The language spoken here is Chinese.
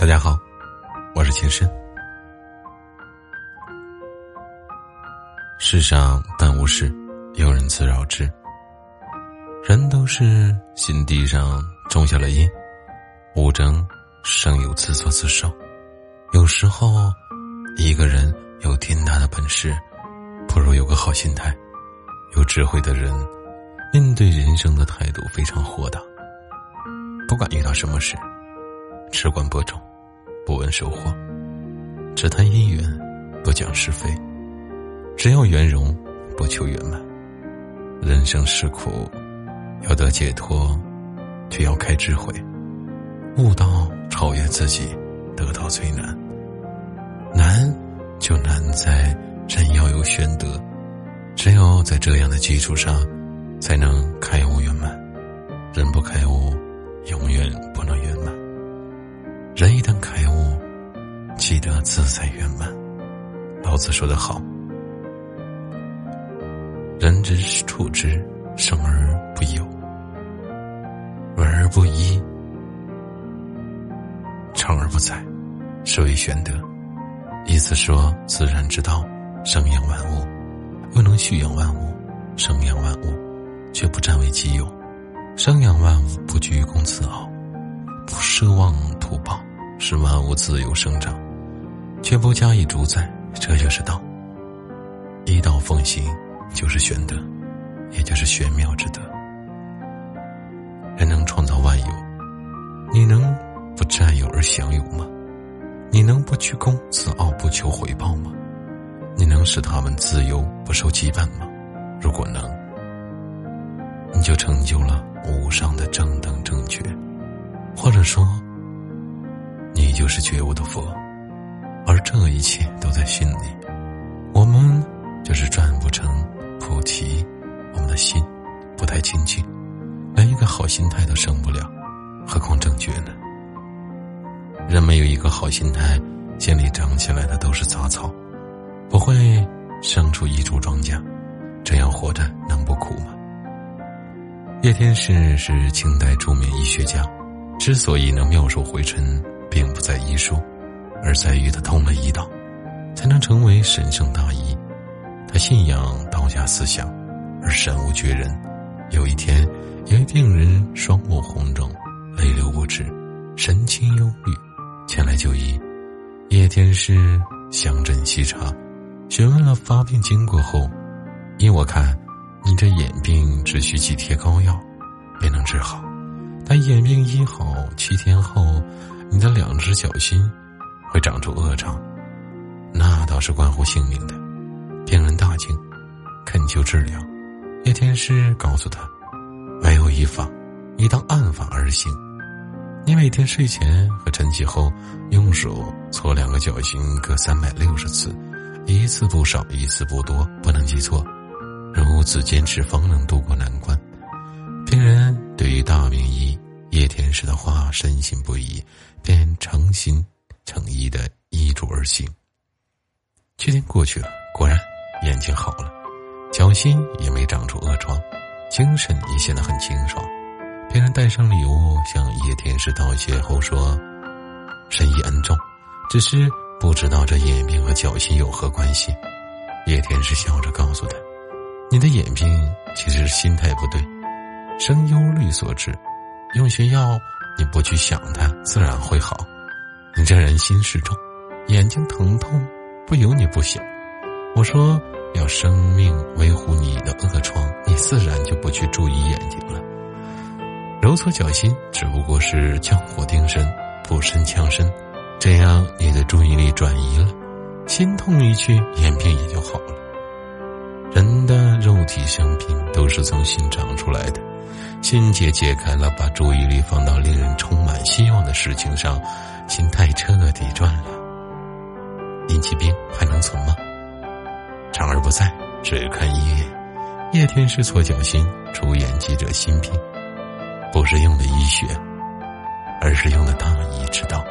大家好，我是情深。世上本无事，庸人自扰之。人都是心地上种下了因，无争生有自作自受。有时候，一个人有天大的本事，不如有个好心态。有智慧的人，面对人生的态度非常豁达。不管遇到什么事，只管播种，不问收获；只谈姻缘，不讲是非。只要圆融，不求圆满。人生是苦，要得解脱，却要开智慧。悟道超越自己，得到最难。难就难在人要有玄德。只有在这样的基础上，才能开悟圆满。人不开悟，永远不能圆满。人一旦开悟，记得自在圆满。老子说得好：“人之处之，生而不有，稳而不依，长而不宰，是谓玄德。”意思说，自然之道生养万物。又能蓄养万物，生养万物，却不占为己有；生养万物，不居功自傲，不奢望图报，使万物自由生长，却不加以主宰。这就是道。一道奉行，就是玄德，也就是玄妙之德。人能创造万有，你能不占有而享有吗？你能不居功自傲，不求回报吗？你能使他们自由不受羁绊吗？如果能，你就成就了无上的正等正觉，或者说，是觉悟的佛，而这一切都在心里。我们就是转不成菩提，我们的心不太清净，连一个好心态都生不了，何况正觉呢？人没有一个好心态，心里长起来的都是杂草。不会生出一株庄稼，这样活着能不苦吗？叶天士是清代著名医学家，之所以能妙手回春，并不在医术，而在于他通了医道，才能成为神圣大医。他信仰道家思想，而神无绝人。有一天，一位病人双目红肿，泪流不止，神情忧虑，前来就医。叶天师详诊细查。询问了发病经过后，依我看，你这眼病只需几贴膏药，便能治好。但眼病医好七天后，你的两只脚心会长出恶疮，那倒是关乎性命的。病人大惊，恳求治疗。叶天师告诉他：“唯有一法，你当按法而行。你每天睡前和晨起后，用手搓两个脚心各三百六十次。”一次不少，一次不多，不能记错。如此坚持，方能渡过难关。病人对于大名医叶天士的话深信不疑，便诚心诚意的依嘱而行。七天过去了，果然眼睛好了，脚心也没长出恶疮，精神也显得很清爽。别人带上礼物向叶天士道谢后说：“深意恩重，只是。”不知道这眼病和脚心有何关系？叶天士笑着告诉他：“你的眼病其实是心态不对，生忧虑所致。用些药，你不去想它，自然会好。你这人心事重，眼睛疼痛不由你不想。我说要生命维护你的恶疮，你自然就不去注意眼睛了。揉搓脚心只不过是降火定身，补身强身。”这样，你的注意力转移了，心痛一去，眼病也就好了。人的肉体生病都是从心长出来的，心结解开了，把注意力放到令人充满希望的事情上，心态彻底转了。阴气病还能存吗？长而不在，只看一眼。叶天师错脚心，出演记者心病，不是用的医学，而是用的大医之道。